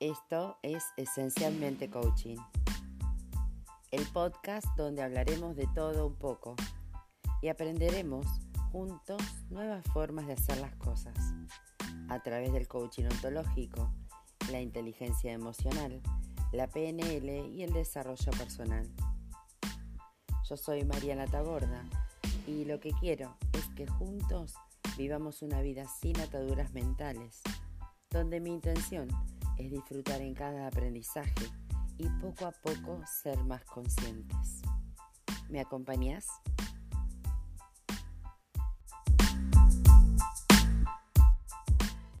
Esto es Esencialmente Coaching, el podcast donde hablaremos de todo un poco y aprenderemos juntos nuevas formas de hacer las cosas a través del coaching ontológico, la inteligencia emocional, la PNL y el desarrollo personal. Yo soy Mariana Taborda y lo que quiero es que juntos vivamos una vida sin ataduras mentales, donde mi intención es disfrutar en cada aprendizaje y poco a poco ser más conscientes. ¿Me acompañas?